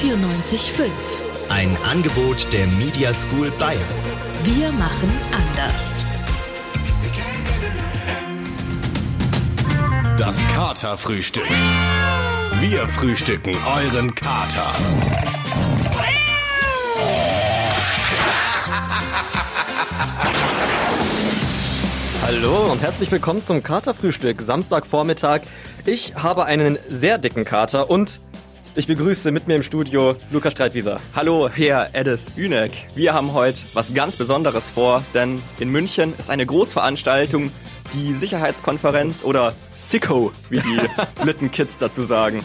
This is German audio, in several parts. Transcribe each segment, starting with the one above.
94.5. Ein Angebot der Media School Bayern. Wir machen anders. Das Katerfrühstück. Wir frühstücken euren Kater. Hallo und herzlich willkommen zum Katerfrühstück, Samstagvormittag. Ich habe einen sehr dicken Kater und ich begrüße mit mir im Studio Lukas Streitwieser. Hallo, Herr Eddes Ünek. Wir haben heute was ganz Besonderes vor, denn in München ist eine Großveranstaltung, die Sicherheitskonferenz oder SICO, wie die Lüttenkids dazu sagen.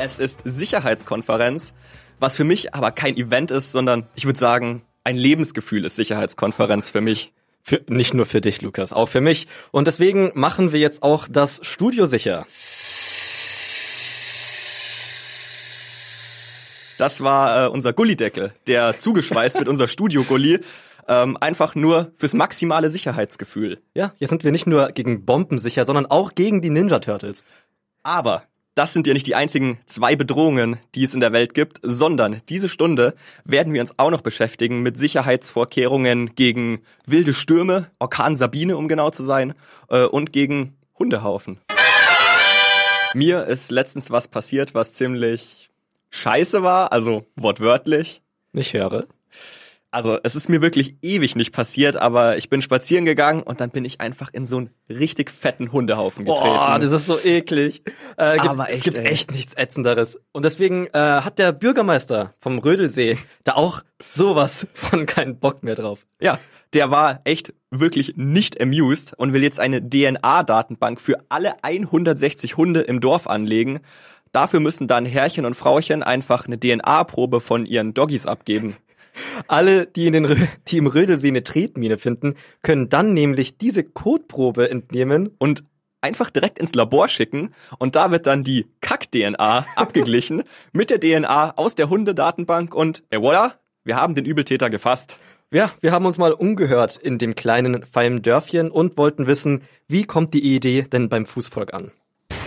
Es ist Sicherheitskonferenz, was für mich aber kein Event ist, sondern ich würde sagen, ein Lebensgefühl ist Sicherheitskonferenz für mich. Für, nicht nur für dich, Lukas, auch für mich. Und deswegen machen wir jetzt auch das Studio sicher. Das war äh, unser Gullideckel, der zugeschweißt wird, unser Studio-Gulli. Ähm, einfach nur fürs maximale Sicherheitsgefühl. Ja, jetzt sind wir nicht nur gegen Bomben sicher, sondern auch gegen die Ninja Turtles. Aber das sind ja nicht die einzigen zwei Bedrohungen, die es in der Welt gibt, sondern diese Stunde werden wir uns auch noch beschäftigen mit Sicherheitsvorkehrungen gegen wilde Stürme, Orkan Sabine, um genau zu sein, äh, und gegen Hundehaufen. Mir ist letztens was passiert, was ziemlich scheiße war, also wortwörtlich. Ich höre. Also es ist mir wirklich ewig nicht passiert, aber ich bin spazieren gegangen und dann bin ich einfach in so einen richtig fetten Hundehaufen getreten. Boah, das ist so eklig. Äh, gibt, Aber es echt, gibt ey. echt nichts Ätzenderes. Und deswegen äh, hat der Bürgermeister vom Rödelsee da auch sowas von keinen Bock mehr drauf. Ja, der war echt wirklich nicht amused und will jetzt eine DNA-Datenbank für alle 160 Hunde im Dorf anlegen. Dafür müssen dann Herrchen und Frauchen einfach eine DNA-Probe von ihren Doggies abgeben. Alle, die, in den, Rö- die im Rödelsee eine Tretmine finden, können dann nämlich diese Kotprobe entnehmen. und einfach direkt ins Labor schicken und da wird dann die Kack-DNA abgeglichen mit der DNA aus der Hundedatenbank und et voilà, wir haben den Übeltäter gefasst. Ja, wir haben uns mal umgehört in dem kleinen, feinen Dörfchen und wollten wissen, wie kommt die Idee denn beim Fußvolk an?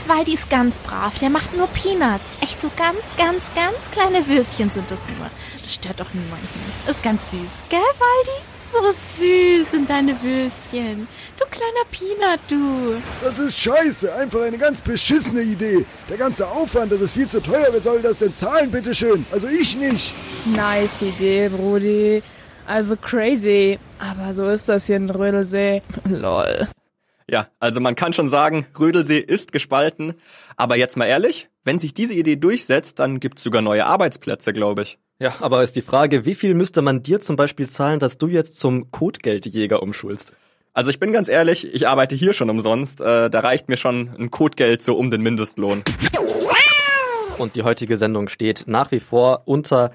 Waldi ist ganz brav, der macht nur Peanuts. Echt so ganz, ganz, ganz kleine Würstchen sind das nur. Das stört doch niemanden. Ist ganz süß, gell, Waldi? So süß sind deine Würstchen. Du kleiner Peanut, du. Das ist scheiße, einfach eine ganz beschissene Idee. Der ganze Aufwand, das ist viel zu teuer. Wer soll das denn zahlen, bitteschön? Also ich nicht. Nice Idee, Brudi. Also crazy. Aber so ist das hier in Rödelsee. Lol. Ja, also man kann schon sagen, Rödelsee ist gespalten, aber jetzt mal ehrlich, wenn sich diese Idee durchsetzt, dann gibt's sogar neue Arbeitsplätze, glaube ich. Ja, aber ist die Frage, wie viel müsste man dir zum Beispiel zahlen, dass du jetzt zum Kotgeldjäger umschulst? Also ich bin ganz ehrlich, ich arbeite hier schon umsonst, äh, da reicht mir schon ein Kotgeld so um den Mindestlohn. Und die heutige Sendung steht nach wie vor unter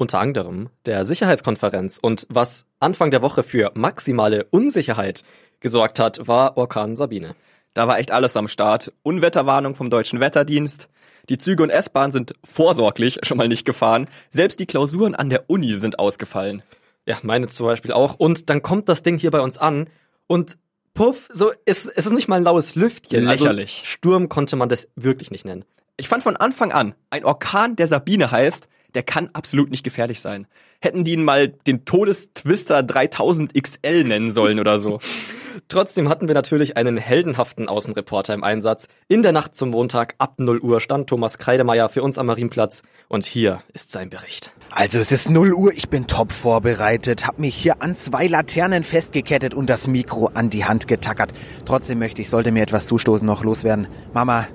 unter anderem der Sicherheitskonferenz. Und was Anfang der Woche für maximale Unsicherheit gesorgt hat, war Orkan Sabine. Da war echt alles am Start. Unwetterwarnung vom Deutschen Wetterdienst. Die Züge und S-Bahn sind vorsorglich schon mal nicht gefahren. Selbst die Klausuren an der Uni sind ausgefallen. Ja, meine zum Beispiel auch. Und dann kommt das Ding hier bei uns an und puff, so, es, es ist nicht mal ein laues Lüftchen. Lächerlich. Also Sturm konnte man das wirklich nicht nennen. Ich fand von Anfang an, ein Orkan, der Sabine heißt, der kann absolut nicht gefährlich sein. Hätten die ihn mal den Todestwister 3000 XL nennen sollen oder so. Trotzdem hatten wir natürlich einen heldenhaften Außenreporter im Einsatz. In der Nacht zum Montag ab 0 Uhr stand Thomas Kreidemeier für uns am Marienplatz und hier ist sein Bericht. Also es ist 0 Uhr, ich bin top vorbereitet, hab mich hier an zwei Laternen festgekettet und das Mikro an die Hand getackert. Trotzdem möchte ich, sollte mir etwas zustoßen, noch loswerden. Mama,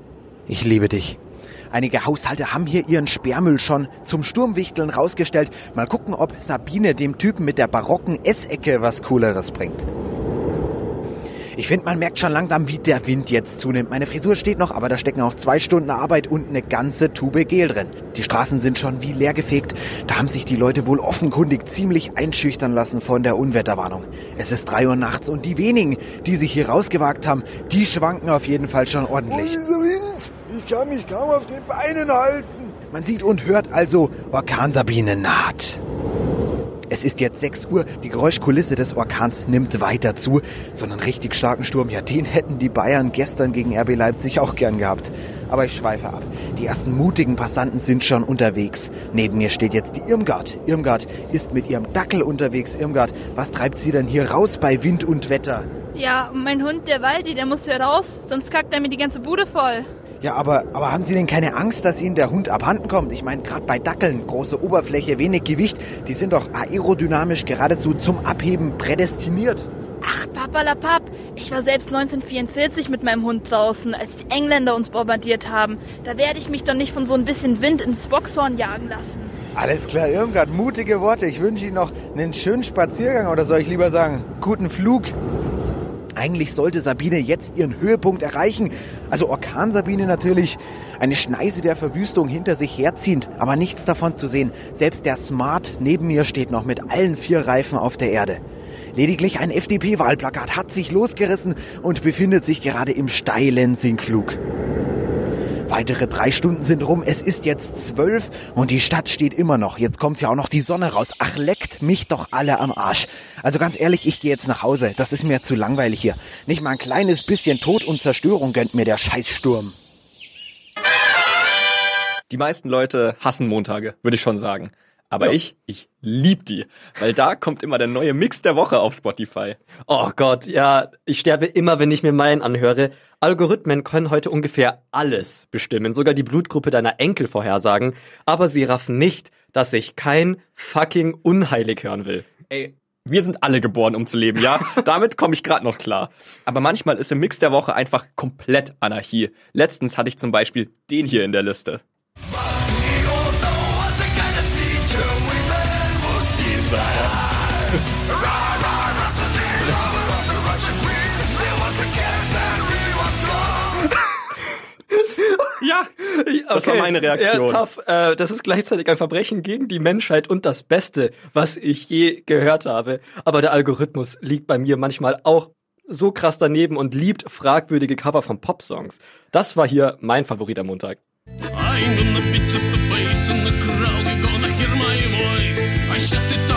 ich liebe dich. Einige Haushalte haben hier ihren Sperrmüll schon zum Sturmwichteln rausgestellt. Mal gucken, ob Sabine dem Typen mit der barocken Essecke was Cooleres bringt. Ich finde, man merkt schon langsam, wie der Wind jetzt zunimmt. Meine Frisur steht noch, aber da stecken auch zwei Stunden Arbeit und eine ganze Tube Gel drin. Die Straßen sind schon wie leer gefegt. Da haben sich die Leute wohl offenkundig ziemlich einschüchtern lassen von der Unwetterwarnung. Es ist drei Uhr nachts und die wenigen, die sich hier rausgewagt haben, die schwanken auf jeden Fall schon Oh, ordentlich. dieser Wind. Ich kann mich kaum auf den Beinen halten. Man sieht und hört also, Orkan Sabine naht. Es ist jetzt 6 Uhr, die Geräuschkulisse des Orkans nimmt weiter zu. So einen richtig starken Sturm, ja, den hätten die Bayern gestern gegen RB Leipzig auch gern gehabt. Aber ich schweife ab. Die ersten mutigen Passanten sind schon unterwegs. Neben mir steht jetzt die Irmgard. Irmgard ist mit ihrem Dackel unterwegs. Irmgard, was treibt sie denn hier raus bei Wind und Wetter? Ja, mein Hund, der Waldi, der muss hier raus, sonst kackt er mir die ganze Bude voll. Ja, aber, aber haben Sie denn keine Angst, dass Ihnen der Hund abhanden kommt? Ich meine, gerade bei Dackeln, große Oberfläche, wenig Gewicht, die sind doch aerodynamisch geradezu zum Abheben prädestiniert. Ach, papalapap, ich war selbst 1944 mit meinem Hund draußen, als die Engländer uns bombardiert haben. Da werde ich mich doch nicht von so ein bisschen Wind ins Boxhorn jagen lassen. Alles klar, Irmgard, mutige Worte. Ich wünsche Ihnen noch einen schönen Spaziergang oder soll ich lieber sagen, guten Flug. Eigentlich sollte Sabine jetzt ihren Höhepunkt erreichen. Also Orkan Sabine natürlich. Eine Schneise der Verwüstung hinter sich herziehend, aber nichts davon zu sehen. Selbst der Smart neben mir steht noch mit allen vier Reifen auf der Erde. Lediglich ein FDP-Wahlplakat hat sich losgerissen und befindet sich gerade im steilen Sinkflug. Weitere drei Stunden sind rum, es ist jetzt zwölf und die Stadt steht immer noch. Jetzt kommt ja auch noch die Sonne raus. Ach, leckt mich doch alle am Arsch. Also ganz ehrlich, ich gehe jetzt nach Hause. Das ist mir zu langweilig hier. Nicht mal ein kleines bisschen Tod und Zerstörung gönnt mir der Scheißsturm. Die meisten Leute hassen Montage, würde ich schon sagen. Aber Ja. ich, ich lieb die, weil da kommt immer der neue Mix der Woche auf Spotify. Oh Gott, ja, ich sterbe immer, wenn ich mir meinen anhöre. Algorithmen können heute ungefähr alles bestimmen, sogar die Blutgruppe deiner Enkel vorhersagen, aber sie raffen nicht, dass ich kein fucking unheilig hören will. Ey, wir sind alle geboren, um zu leben, ja? Damit komme ich gerade noch klar. Aber manchmal ist im Mix der Woche einfach komplett Anarchie. Letztens hatte ich zum Beispiel den hier in der Liste. Ja, das war meine Reaktion. Ja, tough. Äh, das ist gleichzeitig ein Verbrechen gegen die Menschheit und das Beste, was ich je gehört habe. Aber der Algorithmus liegt bei mir manchmal auch so krass daneben und liebt fragwürdige Cover von Popsongs. Das war hier mein Favorit am Montag. I'm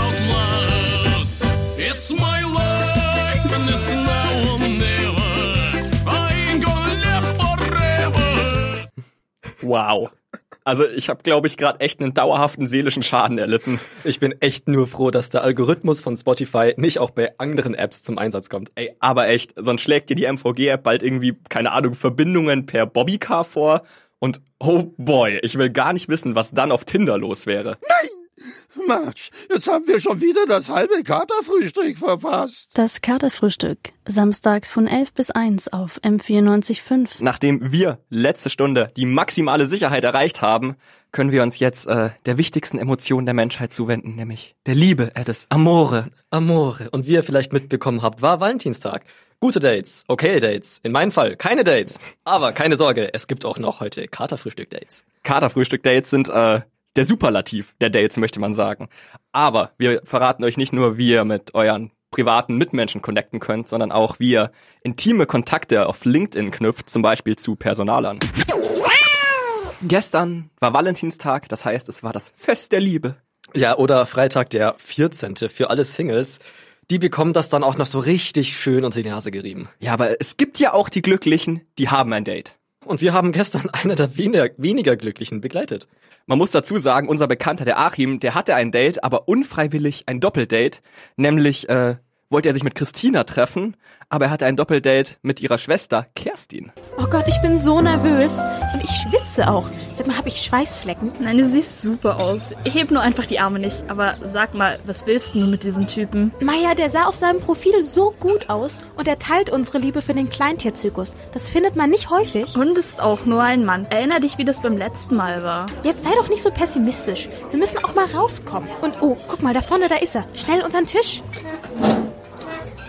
Wow. Also ich habe, glaube ich, gerade echt einen dauerhaften seelischen Schaden erlitten. Ich bin echt nur froh, dass der Algorithmus von Spotify nicht auch bei anderen Apps zum Einsatz kommt. Ey, aber echt, sonst schlägt dir die MVG-App bald irgendwie, keine Ahnung, Verbindungen per Bobbycar vor. Und oh boy, ich will gar nicht wissen, was dann auf Tinder los wäre. Mensch, jetzt haben wir schon wieder das halbe Katerfrühstück verpasst. Das Katerfrühstück. Samstags von 11 bis 1 auf M94.5. Nachdem wir letzte Stunde die maximale Sicherheit erreicht haben, können wir uns jetzt äh, der wichtigsten Emotion der Menschheit zuwenden, nämlich der Liebe, äh, des Amore. Amore. Und wie ihr vielleicht mitbekommen habt, war Valentinstag. Gute Dates, okay Dates. In meinem Fall keine Dates. Aber keine Sorge, es gibt auch noch heute Katerfrühstück-Dates. Katerfrühstück-Dates sind äh, der Superlativ der Dates, möchte man sagen. Aber wir verraten euch nicht nur, wie ihr mit euren privaten Mitmenschen connecten könnt, sondern auch, wie ihr intime Kontakte auf LinkedIn knüpft, zum Beispiel zu Personalern. Gestern war Valentinstag, das heißt, es war das Fest der Liebe. Ja, oder Freitag der 14. für alle Singles. Die bekommen das dann auch noch so richtig schön unter die Nase gerieben. Ja, aber es gibt ja auch die Glücklichen, die haben ein Date. Und wir haben gestern einer der weniger, weniger Glücklichen begleitet. Man muss dazu sagen, unser Bekannter, der Achim, der hatte ein Date, aber unfreiwillig ein Doppeldate. Nämlich äh, wollte er sich mit Christina treffen, aber er hatte ein Doppeldate mit ihrer Schwester Kerstin. Oh Gott, ich bin so nervös. Und ich schwitze auch. Sag mal, habe ich Schweißflecken? Nein, du siehst super aus. Heb nur einfach die Arme nicht. Aber sag mal, was willst du mit diesem Typen? Maja, der sah auf seinem Profil so gut aus und er teilt unsere Liebe für den Kleintierzirkus. Das findet man nicht häufig. Und ist auch nur ein Mann. Erinner dich, wie das beim letzten Mal war. Jetzt sei doch nicht so pessimistisch. Wir müssen auch mal rauskommen. Und oh, guck mal, da vorne, da ist er. Schnell unseren Tisch.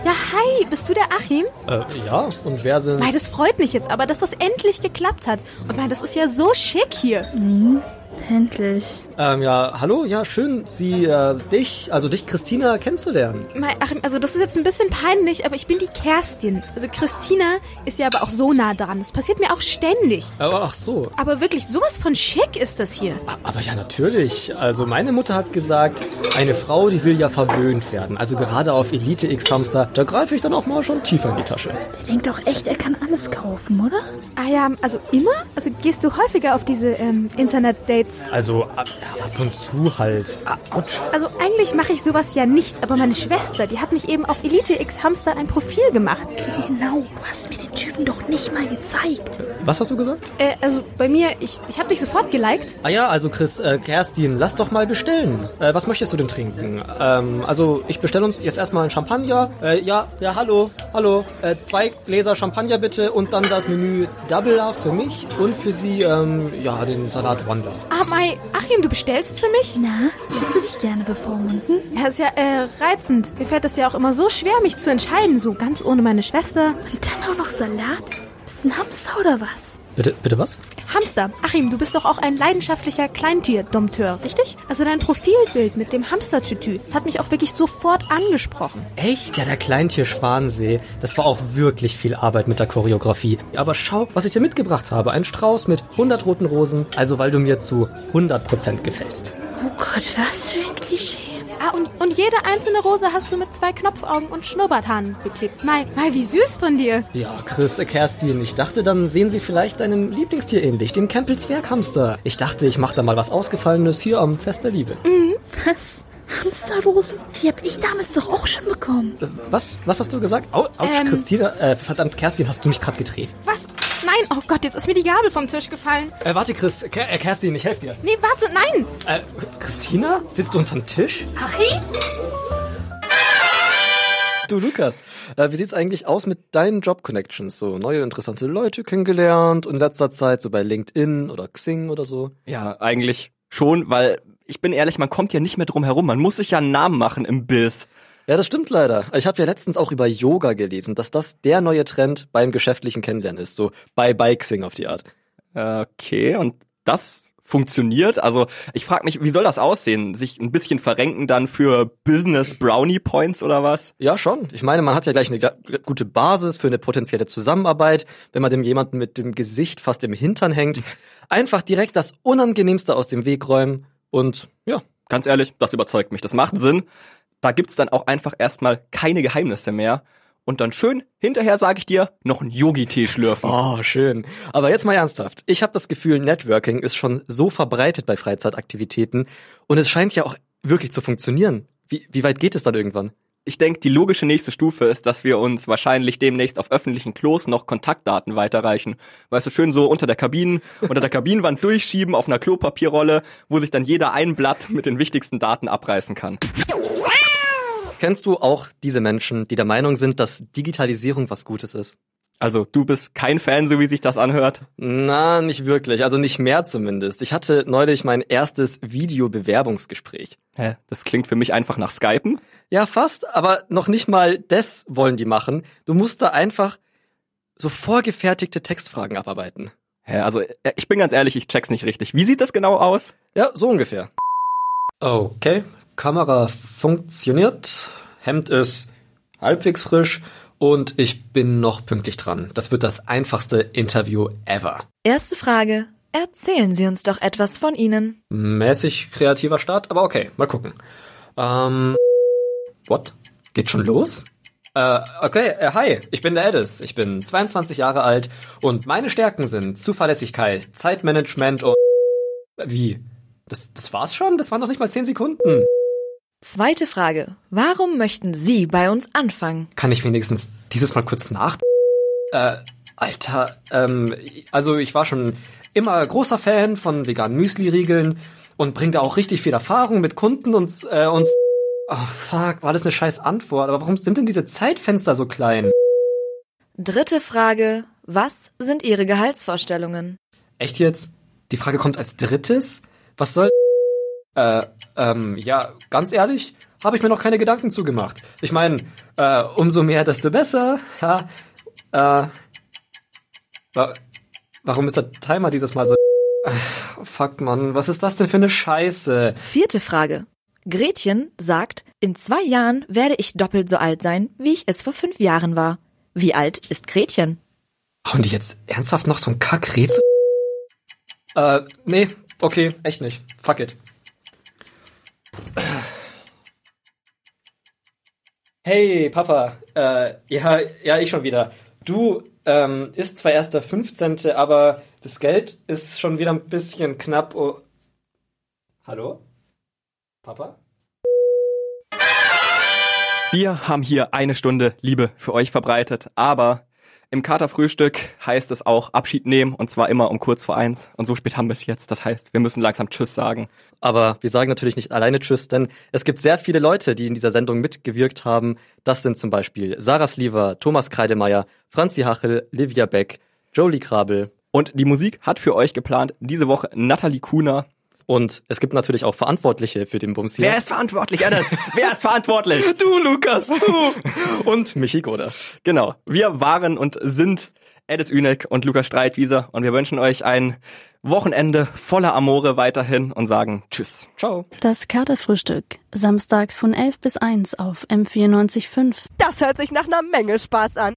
Ja, hi, bist du der Achim? Äh, ja, und wer sind... Mei, das freut mich jetzt aber, dass das endlich geklappt hat. Und mei, das ist ja so schick hier. Mhm. Endlich. Ähm, ja, hallo, ja, schön, Sie, äh, dich, also dich, Christina, kennenzulernen. Mei, Ach, also das ist jetzt ein bisschen peinlich, aber ich bin die Kerstin. Also Christina ist ja aber auch so nah dran. Das passiert mir auch ständig. Aber ach so. Aber wirklich, sowas von schick ist das hier. Aber ja, natürlich. Also meine Mutter hat gesagt, eine Frau, die will ja verwöhnt werden. Also gerade auf Elite X Hamster, da greife ich dann auch mal schon tiefer in die Tasche. Der denkt doch echt, er kann alles kaufen, oder? Ah ja, also immer? Also gehst du häufiger auf diese ähm, Internet-Dates? Also ab, ja, ab und zu halt. Ah, Autsch. Also eigentlich mache ich sowas ja nicht, aber meine Schwester, die hat mich eben auf Elite X Hamster ein Profil gemacht. Genau, du hast mir den Typen doch nicht mal gezeigt. Was hast du gesagt? Äh, also bei mir, ich, ich habe dich sofort geliked. Ah ja, also Chris, äh, Kerstin, lass doch mal bestellen. Äh, was möchtest du denn trinken? Ähm, also ich bestelle uns jetzt erstmal ein Champagner. Äh, ja, ja, hallo, hallo. Äh, zwei Gläser Champagner bitte und dann das Menü Double Love für mich und für Sie, ähm, ja, den Salat Wonder. Ah, Mai, Achim, du bestellst für mich? Na, willst du dich gerne bevormunden? Ja, ist ja äh, reizend. Mir fällt es ja auch immer so schwer, mich zu entscheiden, so ganz ohne meine Schwester. Und dann auch noch Salat? Ein Hamster oder was? Bitte, bitte was? Hamster. Achim, du bist doch auch ein leidenschaftlicher Kleintier-Dompteur, richtig? Also dein Profilbild mit dem Hamstertütü, das hat mich auch wirklich sofort angesprochen. Echt? Ja, der Kleintier Schwansee. Das war auch wirklich viel Arbeit mit der Choreografie. Aber schau, was ich dir mitgebracht habe. Ein Strauß mit 100 roten Rosen. Also, weil du mir zu 100% gefällst. Oh Gott, was für ein Klischee. Ah, und, und jede einzelne Rose hast du mit zwei Knopfaugen und Schnurrbarthaaren beklebt. Mai, Mai, wie süß von dir. Ja, Chris, äh, Kerstin, ich dachte, dann sehen sie vielleicht deinem Lieblingstier ähnlich, dem Campbell Zwerghamster. Ich dachte, ich mache da mal was Ausgefallenes hier am Fest der Liebe. Mhm. Was? Hamsterrosen? Die hab ich damals doch auch schon bekommen. Äh, Was? Was hast du gesagt? Au, ouch, Ähm. Christina, äh, verdammt, Kerstin, hast du mich gerade gedreht? Was? Nein, oh Gott, jetzt ist mir die Gabel vom Tisch gefallen. Äh, warte, Chris, äh, Kerstin, ich helfe dir. Nee, warte, nein. Äh, Christina, sitzt du unterm Tisch? Achim? Du, Lukas, äh, wie sieht's eigentlich aus mit deinen Job-Connections? So neue interessante Leute kennengelernt in letzter Zeit, so bei LinkedIn oder Xing oder so? Ja, eigentlich schon, weil ich bin ehrlich, man kommt ja nicht mehr drum herum. Man muss sich ja einen Namen machen im Biz. Ja, das stimmt leider. Ich habe ja letztens auch über Yoga gelesen, dass das der neue Trend beim geschäftlichen Kennenlernen ist, so bei Bikesing auf die Art. Okay, und das funktioniert? Also ich frage mich, wie soll das aussehen? Sich ein bisschen verrenken dann für Business Brownie Points oder was? Ja, schon. Ich meine, man hat ja gleich eine gute Basis für eine potenzielle Zusammenarbeit, wenn man dem jemanden mit dem Gesicht fast im Hintern hängt. Einfach direkt das Unangenehmste aus dem Weg räumen und ja. Ganz ehrlich, das überzeugt mich. Das macht Sinn. Da gibt's dann auch einfach erstmal keine Geheimnisse mehr. Und dann schön, hinterher sage ich dir, noch ein Yogi-Tee schlürfen. Oh, schön. Aber jetzt mal ernsthaft. Ich habe das Gefühl, Networking ist schon so verbreitet bei Freizeitaktivitäten und es scheint ja auch wirklich zu funktionieren. Wie, wie weit geht es dann irgendwann? Ich denke, die logische nächste Stufe ist, dass wir uns wahrscheinlich demnächst auf öffentlichen Klos noch Kontaktdaten weiterreichen. Weißt du, schön so unter der Kabinen, unter der Kabinenwand durchschieben auf einer Klopapierrolle, wo sich dann jeder ein Blatt mit den wichtigsten Daten abreißen kann. Kennst du auch diese Menschen, die der Meinung sind, dass Digitalisierung was Gutes ist? Also, du bist kein Fan, so wie sich das anhört? Na, nicht wirklich. Also nicht mehr zumindest. Ich hatte neulich mein erstes Videobewerbungsgespräch. Hä? Das klingt für mich einfach nach Skypen. Ja, fast, aber noch nicht mal das wollen die machen. Du musst da einfach so vorgefertigte Textfragen abarbeiten. Hä? Also, äh, ich bin ganz ehrlich, ich check's nicht richtig. Wie sieht das genau aus? Ja, so ungefähr. Okay, Kamera funktioniert, Hemd ist halbwegs frisch und ich bin noch pünktlich dran. Das wird das einfachste Interview ever. Erste Frage. Erzählen Sie uns doch etwas von Ihnen. Mäßig kreativer Start, aber okay, mal gucken. Ähm, what? Geht schon los? Äh, okay, äh, hi, ich bin der Edis. Ich bin 22 Jahre alt und meine Stärken sind Zuverlässigkeit, Zeitmanagement und... Wie? Das, das war's schon? Das waren doch nicht mal 10 Sekunden. Zweite Frage. Warum möchten Sie bei uns anfangen? Kann ich wenigstens dieses Mal kurz nach... Äh, Alter, ähm, also ich war schon immer großer Fan von veganen Müsli-Riegeln und bringe da auch richtig viel Erfahrung mit Kunden und, äh, und... Oh, fuck, war das eine scheiß Antwort? Aber warum sind denn diese Zeitfenster so klein? Dritte Frage. Was sind Ihre Gehaltsvorstellungen? Echt jetzt? Die Frage kommt als drittes? Was soll... Äh, ähm, ja, ganz ehrlich, habe ich mir noch keine Gedanken zugemacht. Ich meine, äh, umso mehr, desto besser. Ja, äh, wa warum ist der Timer dieses Mal so... Fuck, Mann, was ist das denn für eine Scheiße? Vierte Frage. Gretchen sagt, in zwei Jahren werde ich doppelt so alt sein, wie ich es vor fünf Jahren war. Wie alt ist Gretchen? Hauen die jetzt ernsthaft noch so ein Kackrätsel? Äh, nee, okay, echt nicht. Fuck it. Hey, Papa. Äh, ja, ja, ich schon wieder. Du, ähm, ist zwar erst der 15., aber das Geld ist schon wieder ein bisschen knapp. Oh. Hallo? Papa? Wir haben hier eine Stunde Liebe für euch verbreitet, aber im Katerfrühstück heißt es auch Abschied nehmen und zwar immer um kurz vor eins. Und so spät haben wir es jetzt. Das heißt, wir müssen langsam Tschüss sagen. Aber wir sagen natürlich nicht alleine Tschüss, denn es gibt sehr viele Leute, die in dieser Sendung mitgewirkt haben. Das sind zum Beispiel Sarah Sliver, Thomas Kreidemeier, Franzi Hachel, Livia Beck, Jolie Krabel. Und die Musik hat für euch geplant diese Woche Nathalie Kuhner. Und es gibt natürlich auch Verantwortliche für den Bums hier. Wer ist verantwortlich, Dennis? Wer ist verantwortlich? Du, Lukas, du! Und Michi Goda. Genau. Wir waren und sind Edis Ünek und Lukas Streitwieser und wir wünschen euch ein Wochenende voller Amore weiterhin und sagen Tschüss. Ciao. Das Katerfrühstück. Samstags von 11 bis 1 auf M94.5. Das hört sich nach einer Menge Spaß an.